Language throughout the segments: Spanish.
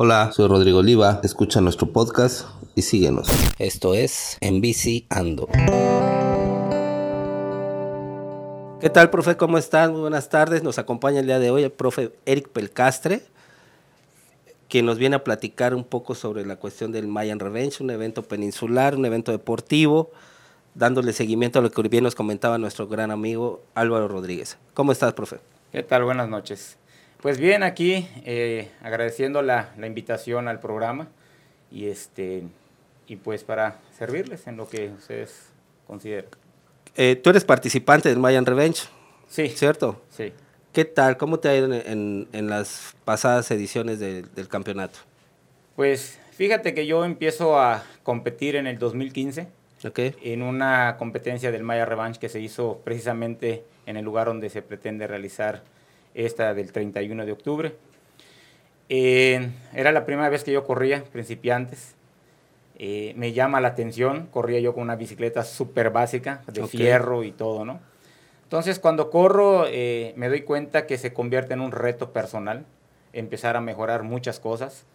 Hola, soy Rodrigo Oliva, escucha nuestro podcast y síguenos. Esto es En Bici Ando. ¿Qué tal, profe? ¿Cómo estás? Muy buenas tardes. Nos acompaña el día de hoy el profe Eric Pelcastre, quien nos viene a platicar un poco sobre la cuestión del Mayan Revenge, un evento peninsular, un evento deportivo, dándole seguimiento a lo que bien nos comentaba nuestro gran amigo Álvaro Rodríguez. ¿Cómo estás, profe? ¿Qué tal? Buenas noches. Pues bien, aquí eh, agradeciendo la, la, invitación al programa y este y pues para servirles en lo que ustedes consideren. Eh, tú eres participante del Mayan Revenge. Sí. ¿Cierto? Sí. ¿Qué tal? ¿Cómo te ha ido en, en, en las pasadas ediciones de, del campeonato? Pues fíjate que yo empiezo a competir en el 2015 okay. en una competencia del Maya Revenge que se hizo precisamente en el lugar donde se pretende realizar esta del 31 de octubre. Eh, era la primera vez que yo corría, principiantes. Eh, me llama la atención, corría yo con una bicicleta súper básica, de okay. fierro y todo, ¿no? Entonces, cuando corro, eh, me doy cuenta que se convierte en un reto personal, empezar a mejorar muchas cosas,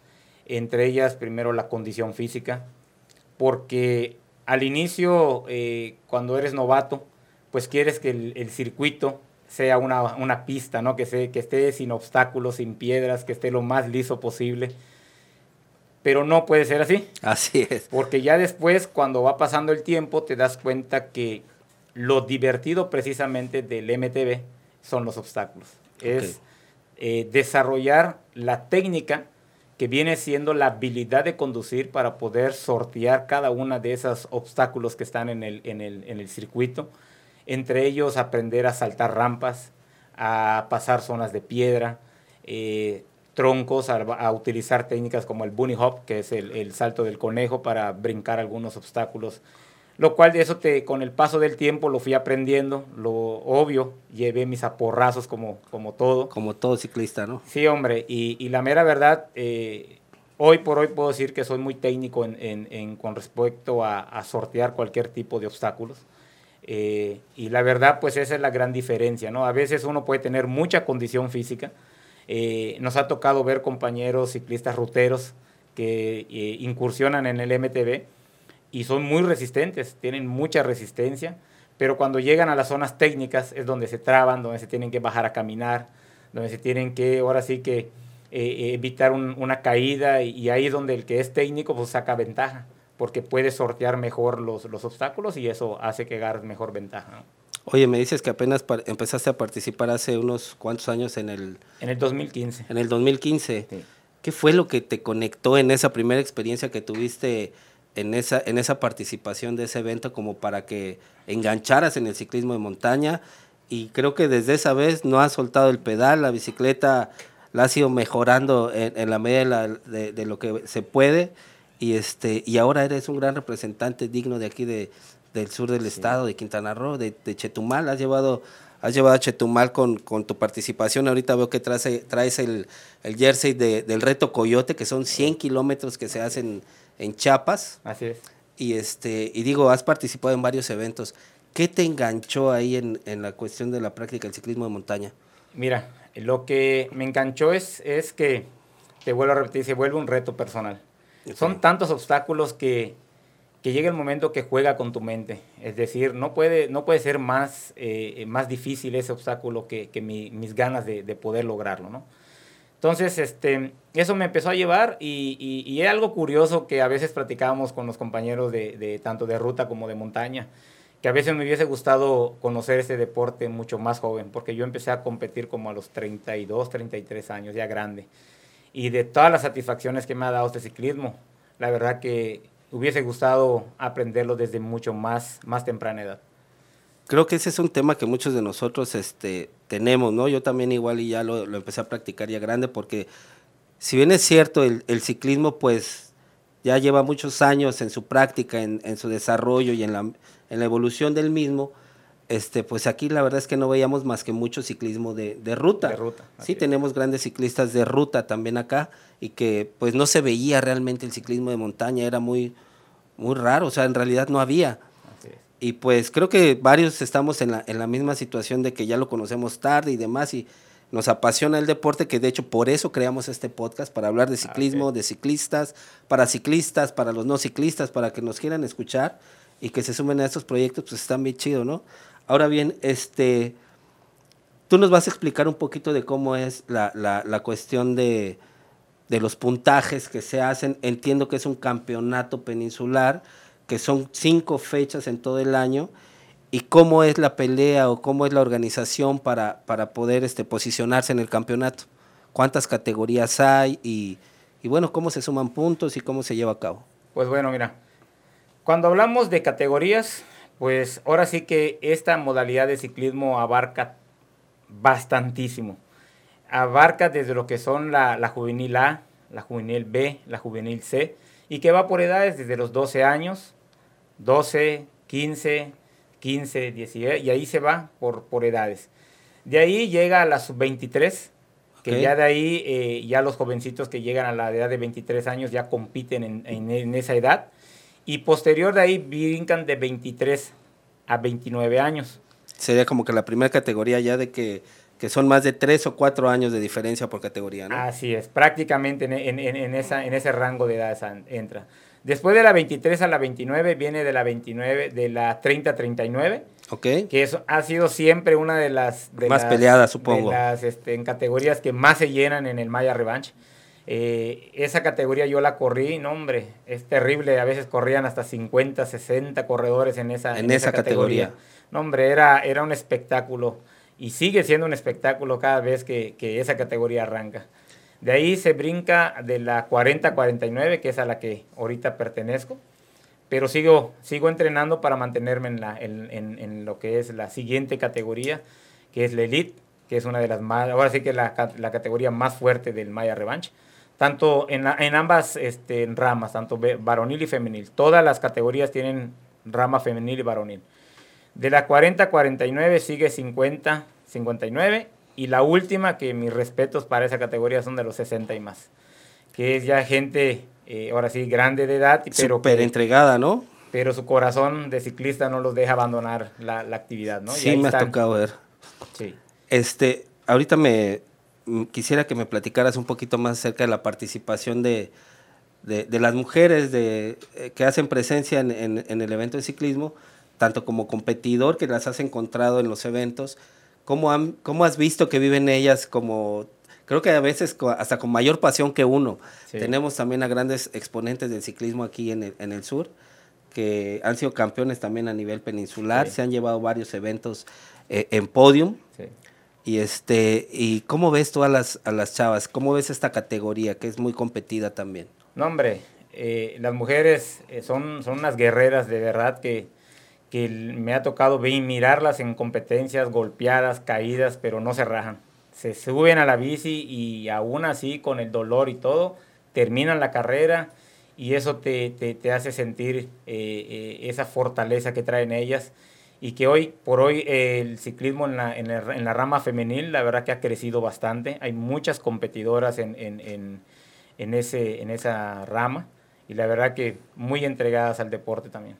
entre ellas, primero, la condición física, porque al inicio, eh, cuando eres novato, pues quieres que el, el circuito sea una, una pista, ¿no? Que, se, que esté sin obstáculos, sin piedras, que esté lo más liso posible. Pero no puede ser así. Así es. Porque ya después, cuando va pasando el tiempo, te das cuenta que lo divertido precisamente del MTB son los obstáculos. Okay. Es eh, desarrollar la técnica que viene siendo la habilidad de conducir para poder sortear cada una de esos obstáculos que están en el, en el, en el circuito entre ellos aprender a saltar rampas, a pasar zonas de piedra, eh, troncos, a, a, utilizar técnicas como el bunny hop, que es el, el, salto del conejo para brincar algunos obstáculos. Lo cual de eso te, con el paso del tiempo lo fui aprendiendo, lo obvio, llevé mis aporrazos como, como todo. Como todo ciclista, ¿no? Sí, hombre, y, y la mera verdad, eh, hoy por hoy puedo decir que soy muy técnico en, en, en con respecto a, a sortear cualquier tipo de obstáculos. Eh, y la verdad, pues esa es la gran diferencia, ¿no? A veces uno puede tener mucha condición física. Eh, nos ha tocado ver compañeros ciclistas ruteros que eh, incursionan en el MTB y son muy resistentes, tienen mucha resistencia, pero cuando llegan a las zonas técnicas es donde se traban, donde se tienen que bajar a caminar, donde se tienen que, ahora sí que, evitar un, una caída y, y ahí es donde el que es técnico pues saca ventaja porque puede sortear mejor los, los obstáculos y eso hace que agarres mejor ventaja. ¿no? Oye, me dices que apenas empezaste a participar hace unos cuantos años en el... En el 2015. En el 2015. Sí. ¿Qué fue lo que te conectó en esa primera experiencia que tuviste en esa, en esa participación de ese evento como para que engancharas en el ciclismo de montaña? Y creo que desde esa vez no has soltado el pedal, la bicicleta la has ido mejorando en, en la medida de, la, de, de lo que se puede y este y ahora eres un gran representante digno de aquí de, del sur del sí. estado, de Quintana Roo, de, de, Chetumal, has llevado has llevado a Chetumal con, con tu participación, ahorita veo que traes, traes el, el jersey de, del reto Coyote, que son 100 kilómetros que se hacen en Chiapas. Así es. Y, este, y digo, has participado en varios eventos. ¿Qué te enganchó ahí en, en la cuestión de la práctica del ciclismo de montaña? Mira, lo que me enganchó es, es que, te vuelvo a repetir, se vuelve un reto personal. Okay. Son tantos obstáculos que, que, llega el momento que juega con tu mente. Es decir, no puede, no puede ser más, eh, más difícil ese obstáculo que, que mi, mis ganas de, de, poder lograrlo, ¿no? Entonces, este, eso me empezó a llevar y, y, y algo curioso que a veces platicábamos con los compañeros de, de, tanto de ruta como de montaña, que a veces me hubiese gustado conocer este deporte mucho más joven, porque yo empecé a competir como a los 32, 33 años, ya grande y de todas las satisfacciones que me ha dado este ciclismo. La verdad que hubiese gustado aprenderlo desde mucho más, más temprana edad. Creo que ese es un tema que muchos de nosotros este, tenemos, ¿no? Yo también igual y ya lo, lo empecé a practicar ya grande porque si bien es cierto, el, el, ciclismo pues ya lleva muchos años en su práctica, en, en su desarrollo y en la, en la evolución del mismo, este, pues aquí la verdad es que no veíamos más que mucho ciclismo de, de ruta. De ruta sí, es. tenemos grandes ciclistas de ruta también acá y que pues no se veía realmente el ciclismo de montaña, era muy, muy raro, o sea, en realidad no había. Y pues creo que varios estamos en la, en la misma situación de que ya lo conocemos tarde y demás y nos apasiona el deporte, que de hecho por eso creamos este podcast, para hablar de ciclismo, de ciclistas, para ciclistas, para los no ciclistas, para que nos quieran escuchar y que se sumen a estos proyectos, pues están bien chido, ¿no? Ahora bien, este, tú nos vas a explicar un poquito de cómo es la, la, la cuestión de, de los puntajes que se hacen. Entiendo que es un campeonato peninsular, que son cinco fechas en todo el año y cómo es la pelea o cómo es la organización para, para poder este, posicionarse en el campeonato. ¿Cuántas categorías hay? Y, y, bueno, ¿cómo se suman puntos y cómo se lleva a cabo? Pues bueno, mira, cuando hablamos de categorías, pues ahora sí que esta modalidad de ciclismo abarca bastantísimo. Abarca desde lo que son la, la juvenil A, la juvenil B, la juvenil C, y que va por edades desde los 12 años, 12, 15, 15, 16, y ahí se va por, por edades. De ahí llega a la sub-23, que okay. ya de ahí, eh, ya los jovencitos que llegan a la edad de 23 años ya compiten en, en, en, esa edad. Y posterior de ahí brincan de 23 a 29 años. Sería como que la primera categoría ya de que, que son más de 3 o 4 años de diferencia por categoría, ¿no? Así es, prácticamente en, en esa, en ese rango de edad entra. Después de la 23 a la 29 viene de la 29, de la 30 a 39. Ok. Que eso ha sido siempre una de las... De más las, peleadas, supongo. De las este, en categorías que más se llenan en el Maya Revanche. Eh, esa categoría yo la corrí, no hombre, es terrible. A veces corrían hasta 50, 60 corredores en esa, en, en esa, esa categoría. categoría. No hombre, era, era un espectáculo. Y sigue siendo un espectáculo cada vez que, que esa categoría arranca. De ahí se brinca de la 40-49, que es a la que ahorita pertenezco, pero sigo, sigo entrenando para mantenerme en, la, en, en, en, lo que es la siguiente categoría, que es la Elite, que es una de las más, ahora sí que es la, la categoría más fuerte del Maya Revanche, tanto en, la, en ambas este, ramas, tanto varonil y femenil. Todas las categorías tienen rama femenil y varonil. De la 40-49 sigue 50-59 y la última, que mis respetos para esa categoría son de los 60 y más. Que es ya gente, eh, ahora sí, grande de edad. Pero Súper entregada, ¿no? Pero su corazón de ciclista no los deja abandonar la, la actividad, ¿no? Sí, me están. ha tocado ver. Sí. Este, ahorita me quisiera que me platicaras un poquito más acerca de la participación de, de, de las mujeres de, eh, que hacen presencia en, en, en el evento de ciclismo, tanto como competidor que las has encontrado en los eventos, ¿Cómo, han, ¿Cómo, has visto que viven ellas como, creo que a veces hasta con mayor pasión que uno? Sí. Tenemos también a grandes exponentes del ciclismo aquí en el, en el sur, que han sido campeones también a nivel peninsular, sí. se han llevado varios eventos eh, en podium. Sí. Y, este, ¿Y cómo ves tú a las, a las chavas? ¿Cómo ves esta categoría que es muy competida también? No, hombre, eh, las mujeres eh, son, son unas guerreras de verdad que que me ha tocado ver, mirarlas en competencias golpeadas, caídas, pero no se rajan. Se suben a la bici y aún así con el dolor y todo, terminan la carrera y eso te, te, te hace sentir eh, eh, esa fortaleza que traen ellas y que hoy por hoy el ciclismo en la, en, la, en la, rama femenil la verdad que ha crecido bastante. Hay muchas competidoras en, en, en, en, ese, en esa rama y la verdad que muy entregadas al deporte también.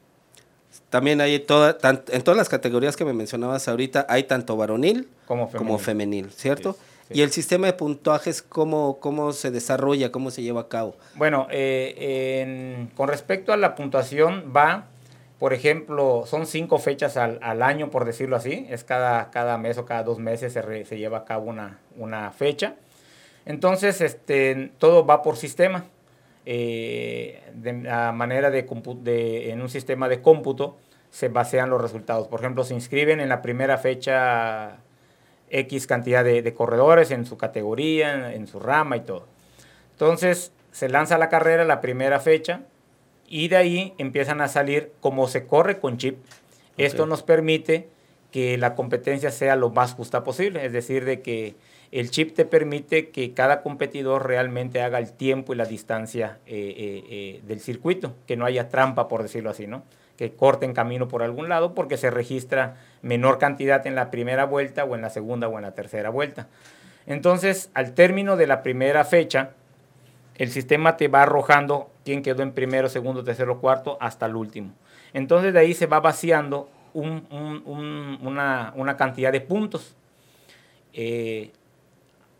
También hay toda, tan, en todas las categorías que me mencionabas ahorita, hay tanto varonil como femenil, como femenil ¿cierto? Sí, sí. Y el sistema de puntuajes, ¿cómo, ¿cómo se desarrolla, cómo se lleva a cabo? Bueno, eh, en, con respecto a la puntuación, va, por ejemplo, son cinco fechas al, al, año, por decirlo así, es cada, cada mes o cada dos meses se, re, se lleva a cabo una, una fecha. Entonces, este, todo va por sistema eh, de a manera de, de, en un sistema de cómputo se basean los resultados. Por ejemplo, se inscriben en la primera fecha X cantidad de, de corredores en su categoría, en, en, su rama y todo. Entonces, se lanza la carrera la primera fecha y de ahí empiezan a salir como se corre con chip. Okay. Esto nos permite que la competencia sea lo más justa posible, es decir, de que el chip te permite que cada competidor realmente haga el tiempo y la distancia eh, eh, eh, del circuito, que no haya trampa, por decirlo así, ¿no? Que corten camino por algún lado porque se registra menor cantidad en la primera vuelta o en la segunda o en la tercera vuelta. Entonces, al término de la primera fecha, el sistema te va arrojando quién quedó en primero, segundo, tercero, cuarto, hasta el último. Entonces, de ahí se va vaciando un, un, un, una, una, cantidad de puntos. Eh,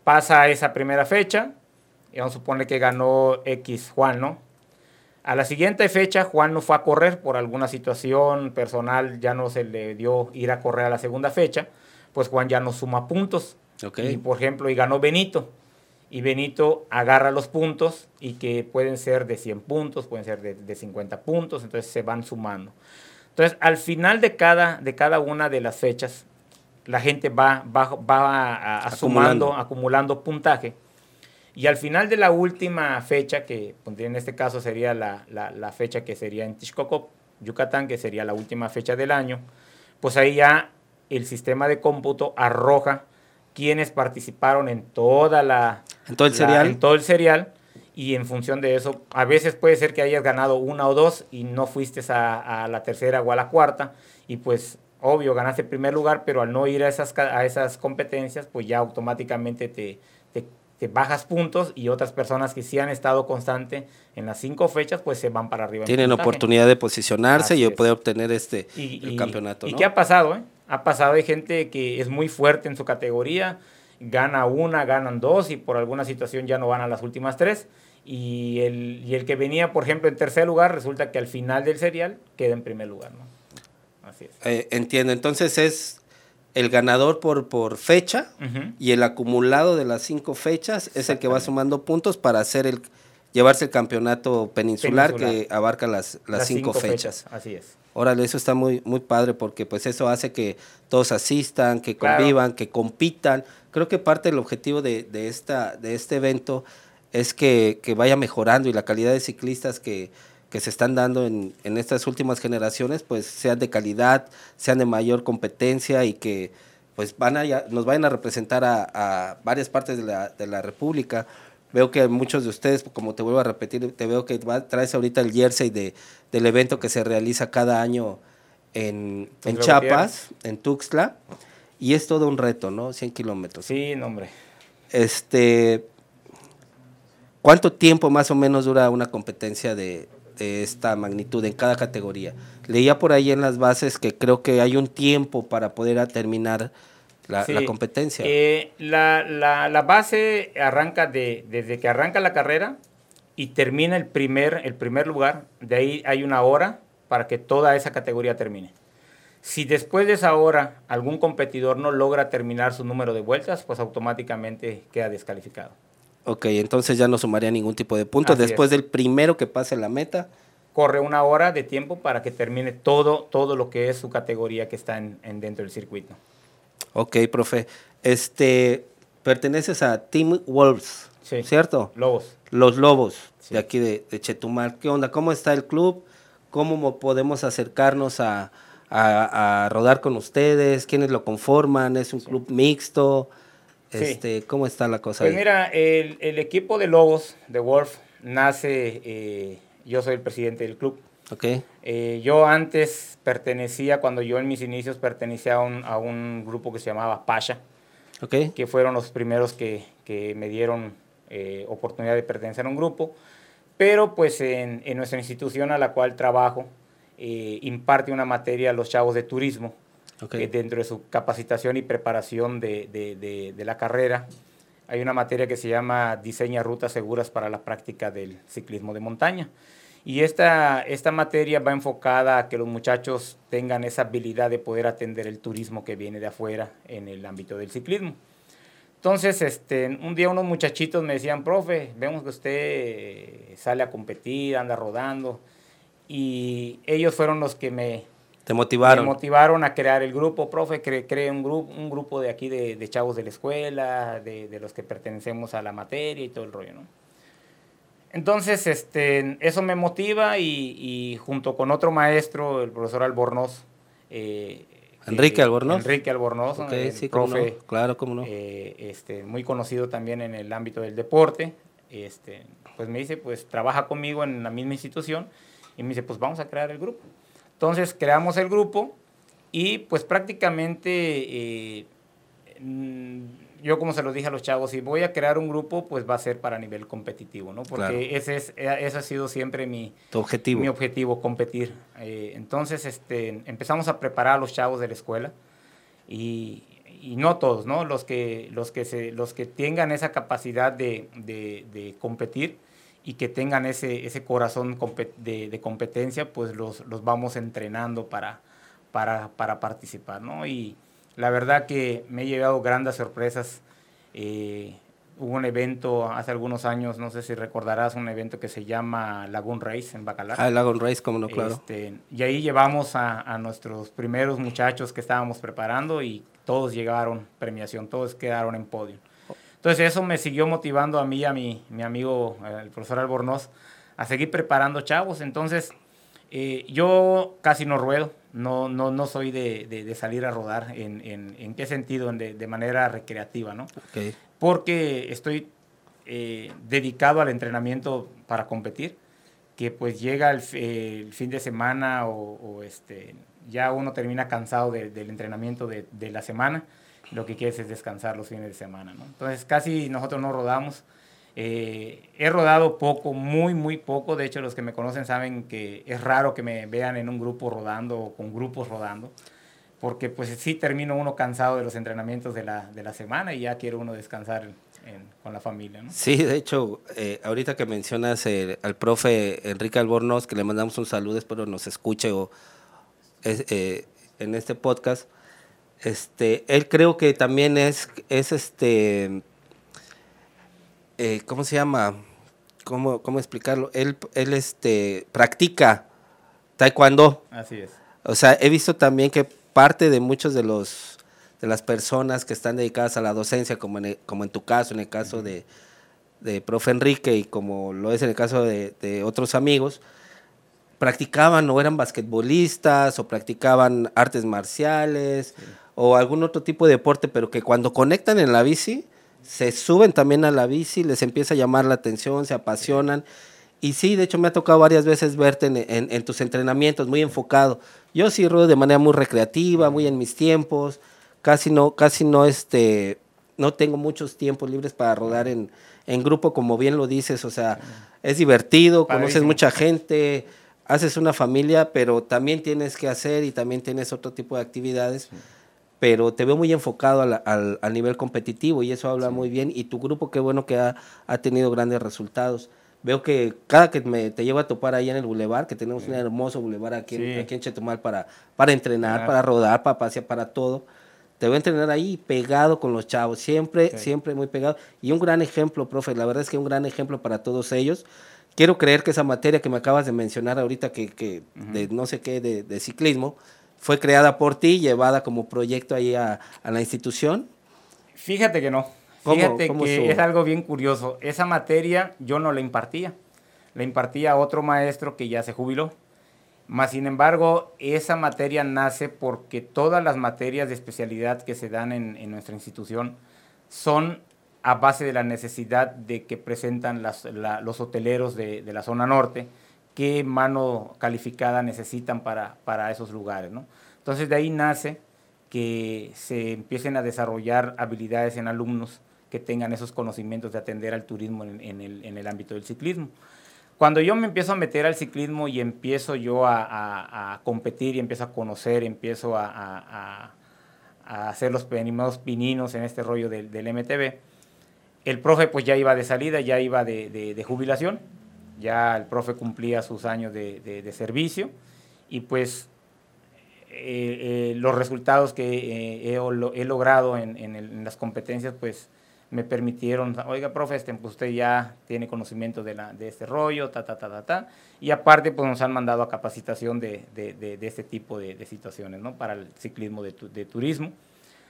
pasa esa primera fecha, y vamos a suponer que ganó X Juan, ¿no? A la siguiente fecha, Juan no fue a correr por alguna situación personal, ya no se le dio ir a correr a la segunda fecha, pues Juan ya no suma puntos. Y, por ejemplo, y ganó Benito. Y Benito agarra los puntos y que pueden ser de 100 puntos, pueden ser de, 50 puntos, entonces se van sumando. Entonces, al final de cada, de cada una de las fechas, la gente va, va, va sumando, acumulando puntaje y al final de la última fecha, que en este caso sería la, la, fecha que sería en Texcoco, Yucatán, que sería la última fecha del año, pues ahí ya el sistema de cómputo arroja quienes participaron en toda la... En todo el serial. En todo el serial. Y en función de eso, a veces puede ser que hayas ganado una o dos y no fuiste a, a la tercera o a la cuarta. Y pues obvio, ganaste el primer lugar, pero al no ir a esas, a esas competencias, pues ya automáticamente te, te bajas puntos y otras personas que sí han estado constante en las cinco fechas, pues se van para arriba. Tienen oportunidad de posicionarse y poder obtener este el campeonato. ¿Y qué ha pasado? Eh? Ha pasado de gente que es muy fuerte en su categoría, gana una, ganan dos y por alguna situación ya no van a las últimas tres. Y el, y el que venía, por ejemplo, en tercer lugar, resulta que al final del serial queda en primer lugar. ¿no? Así es. Eh, entiendo, entonces es el ganador por, por fecha y el acumulado de las cinco fechas es el que va sumando puntos para hacer el llevarse el campeonato peninsular, que abarca las, las, cinco, fechas. Así es. Órale, eso está muy, muy padre porque pues eso hace que todos asistan, que convivan, que compitan. Creo que parte del objetivo de, de, esta, de este evento es que, que vaya mejorando y la calidad de ciclistas que, que se están dando en, en, estas últimas generaciones, pues sean de calidad, sean de mayor competencia y que pues van a, nos vayan a representar a, varias partes de la, de la, República. Veo que muchos de ustedes, como te vuelvo a repetir, te veo que traes ahorita el jersey de, del evento que se realiza cada año en, en Chiapas, en Tuxtla, y es todo un reto, ¿no? 100 kilómetros. Sí, hombre. Este, ¿Cuánto tiempo más o menos dura una competencia de, de esta magnitud en cada categoría. Leía por ahí en las bases que creo que hay un tiempo para poder terminar la, competencia. Eh, la, la, base arranca de, desde que arranca la carrera y termina el primer, el primer lugar. De ahí hay una hora para que toda esa categoría termine. Si después de esa hora algún competidor no logra terminar su número de vueltas, pues automáticamente queda descalificado. Ok, entonces ya no sumaría ningún tipo de puntos. Después del primero que pase la meta. Corre una hora de tiempo para que termine todo, todo lo que es su categoría que está en, dentro del circuito. Ok, profe. Este, perteneces a Team Wolves, ¿cierto? Lobos. Los Lobos, de aquí de, Chetumal. ¿Qué onda? ¿Cómo está el club? ¿Cómo podemos acercarnos a, rodar con ustedes? ¿Quiénes lo conforman? ¿Es un club mixto? Este, ¿Cómo está la cosa? Pues mira, el, equipo de Lobos, de Wolf, nace, eh, yo soy el presidente del club. Okay. Eh, yo antes pertenecía, cuando yo en mis inicios pertenecía a un, a un grupo que se llamaba Pasha, okay. que fueron los primeros que, que me dieron eh, oportunidad de pertenecer a un grupo. Pero pues en, en nuestra institución a la cual trabajo, imparte una materia a los chavos de turismo Okay. dentro de su capacitación y preparación de, de, de, la carrera, hay una materia que se llama Diseña rutas seguras para la práctica del ciclismo de montaña. Y esta, esta materia va enfocada a que los muchachos tengan esa habilidad de poder atender el turismo que viene de afuera en el ámbito del ciclismo. Entonces, este, un día unos muchachitos me decían, profe, vemos que usted sale a competir, anda rodando. Y ellos fueron los que me, te motivaron. Me motivaron a crear el grupo, profe, creé un, grupo, un grupo de aquí de, de chavos de la escuela, de, de, los que pertenecemos a la materia y todo el rollo, ¿no? Entonces, este, eso me motiva y, y junto con otro maestro, el profesor Albornoz. Eh, Enrique Albornoz. Enrique Albornoz, okay, sí, profe. Claro, cómo no. Eh, este, muy conocido también en el ámbito del deporte. Este, pues me dice, pues trabaja conmigo en la misma institución y me dice, pues vamos a crear el grupo. Entonces creamos el grupo y pues prácticamente eh, yo como se lo dije a los chavos, si voy a crear un grupo, pues va a ser para nivel competitivo, ¿no? Porque ese, es, eh, ese ha sido siempre mi, objetivo. mi objetivo, competir. Eh, entonces este, empezamos a preparar a los chavos de la escuela y, y no todos, ¿no? Los que, los que, se, los que tengan esa capacidad de, de, competir y que tengan ese, ese corazón de, de, competencia, pues los, los vamos entrenando para, para, para, participar, ¿no? Y la verdad que me he llevado grandes sorpresas. Eh, hubo un evento hace algunos años, no sé si recordarás, un evento que se llama Lagoon Race en Bacalar. Ah, Lagoon Race, como no, claro. Este, y ahí llevamos a, a, nuestros primeros muchachos que estábamos preparando y todos llegaron premiación, todos quedaron en podio. Entonces eso me siguió motivando a mí a mi, mi amigo, el profesor Albornoz, a seguir preparando chavos. Entonces eh, yo casi no ruedo, no, no, no soy de, de, salir a rodar. ¿En, en, en qué sentido? De, de, manera recreativa, ¿no? Porque estoy eh, dedicado al entrenamiento para competir, que pues llega el, fin de semana o, o este, ya uno termina cansado del entrenamiento de, de, la semana, lo que quieres es descansar los fines de semana, ¿no? Entonces casi nosotros no rodamos. Eh, he rodado poco, muy, muy poco. De hecho, los que me conocen saben que es raro que me vean en un grupo rodando o con grupos rodando, porque pues sí termino uno cansado de los entrenamientos de la, de la semana y ya quiere uno descansar con la familia. Sí, de hecho, eh, ahorita que mencionas eh, al profe Enrique Albornoz, que le mandamos un saludo, espero nos escuche o eh, en este podcast, este, él creo que también es, es este, eh, ¿cómo se llama? ¿Cómo, cómo explicarlo? Él, él este, practica taekwondo. Así es. O sea, he visto también que parte de muchos de los de las personas que están dedicadas a la docencia, como en, como en tu caso, en el caso de, de profe Enrique y como lo es en el caso de, de otros amigos, practicaban o eran basquetbolistas o practicaban artes marciales o algún otro tipo de deporte, pero que cuando conectan en la bici, se suben también a la bici, les empieza a llamar la atención, se apasionan. Y sí, de hecho me ha tocado varias veces verte en, tus entrenamientos, muy enfocado. Yo sí ruedo de manera muy recreativa, muy en mis tiempos, casi no, casi no, este, no tengo muchos tiempos libres para rodar en, en grupo, como bien lo dices, o sea, es divertido, conoces mucha gente, haces una familia, pero también tienes que hacer y también tienes otro tipo de actividades. Pero te veo muy enfocado al, al, nivel competitivo y eso habla muy bien. Y tu grupo, qué bueno que ha, ha, tenido grandes resultados. Veo que cada que me, te llevo a topar ahí en el bulevar, que tenemos un hermoso bulevar aquí, aquí en Chetumal para, para entrenar, para rodar, para pasear, para todo. Te voy a entrenar ahí pegado con los chavos, siempre, siempre muy pegado. Y un gran ejemplo, profe, la verdad es que un gran ejemplo para todos ellos quiero creer que esa materia que me acabas de mencionar ahorita, que, que de no sé qué, de, de, ciclismo, fue creada por ti, llevada como proyecto ahí a, a la institución. Fíjate que no. Fíjate que es algo bien curioso. Esa materia yo no la impartía. La impartía otro maestro que ya se jubiló. Más sin embargo, esa materia nace porque todas las materias de especialidad que se dan en, en nuestra institución son a base de la necesidad de que presentan los hoteleros de, la zona norte, qué mano calificada necesitan para, para esos lugares. ¿no? Entonces de ahí nace que se empiecen a desarrollar habilidades en alumnos que tengan esos conocimientos de atender al turismo en, el, ámbito del ciclismo. Cuando yo me empiezo a meter al ciclismo y empiezo yo a, competir y empiezo a conocer, empiezo a, hacer los primeros pininos en este rollo del, del MTV, el profe pues ya iba de salida, ya iba de, jubilación, ya el profe cumplía sus años de, servicio y pues eh, eh, los resultados que eh, he, logrado en, las competencias pues me permitieron, oiga profe, este, pues, usted ya tiene conocimiento de, la, este rollo, ta, ta, ta, ta, ta, y aparte pues nos han mandado a capacitación de, este tipo de, situaciones, ¿no? Para el ciclismo de, turismo.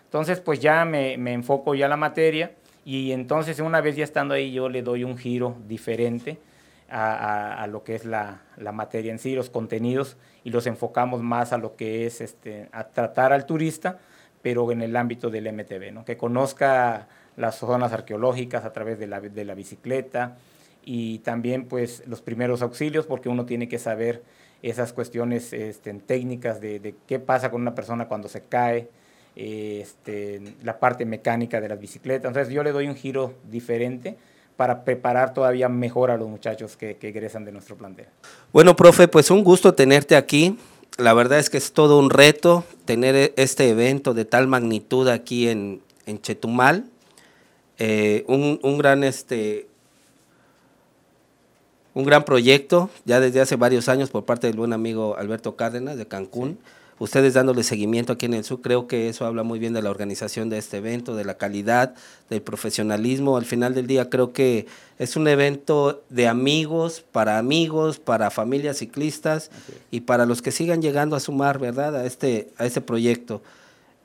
Entonces pues ya me, me enfoco ya la materia, y entonces una vez ya estando ahí yo le doy un giro diferente a, lo que es la, materia en sí, los contenidos, y los enfocamos más a lo que es este, a tratar al turista, pero en el ámbito del MTV, ¿no? que conozca las zonas arqueológicas a través de la, de la bicicleta y también pues los primeros auxilios, porque uno tiene que saber esas cuestiones este, técnicas de, de qué pasa con una persona cuando se cae, este, la parte mecánica de las bicicletas. Entonces yo le doy un giro diferente para preparar todavía mejor a los muchachos que, egresan de nuestro plantel. Bueno, profe, pues un gusto tenerte aquí. la verdad es que es todo un reto tener e, este evento de tal magnitud aquí en, Chetumal. Eh, un, gran este un gran proyecto ya desde hace varios años por parte del buen amigo Alberto Cárdenas de Cancún. Ustedes dándole seguimiento aquí en el sur, creo que eso habla muy bien de la organización de este evento, de la calidad, del profesionalismo. Al final del día creo que es un evento de amigos, para amigos, para familias ciclistas y para los que sigan llegando a sumar, ¿verdad?, a este, a este proyecto.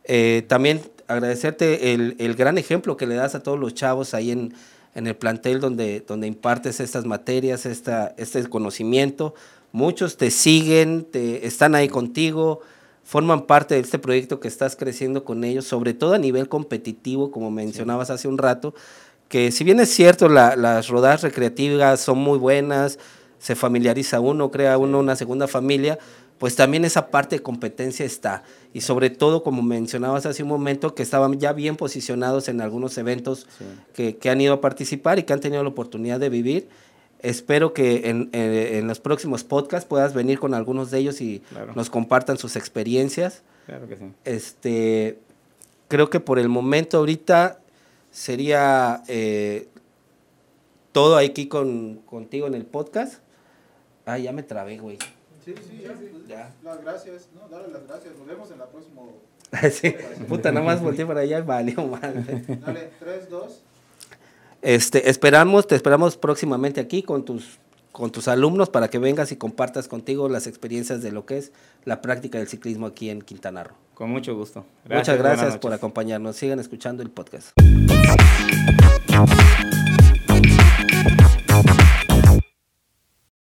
Eh, también agradecerte el, el, gran ejemplo que le das a todos los chavos ahí en, en el plantel donde, donde impartes estas materias, esta, este conocimiento. Muchos te siguen, te, están ahí contigo, forman parte de este proyecto que estás creciendo con ellos, sobre todo a nivel competitivo, como mencionabas hace un rato, que si bien es cierto, las rodadas recreativas son muy buenas, se familiariza uno, crea uno una segunda familia, pues también esa parte de competencia está. Y sobre todo, como mencionabas hace un momento, que estaban ya bien posicionados en algunos eventos que, que, han ido a participar y que han tenido la oportunidad de vivir Espero que en, eh, en, los próximos podcasts puedas venir con algunos de ellos y nos compartan sus experiencias. Claro que sí. Este, creo que por el momento ahorita sería eh, todo aquí con, contigo en el podcast. Ah, ya me trabé, güey. Sí, sí, ya. Las gracias, ¿no? Dale las gracias. Nos vemos en la próxima. sí, puta, nada más volteé para allá y valió mal. Dale, 3, 2. Este, esperamos, te esperamos próximamente aquí con tus, con tus alumnos para que vengas y compartas contigo las experiencias de lo que es la práctica del ciclismo aquí en Quintana Roo. Con mucho gusto. Muchas gracias por acompañarnos. Sigan escuchando el podcast.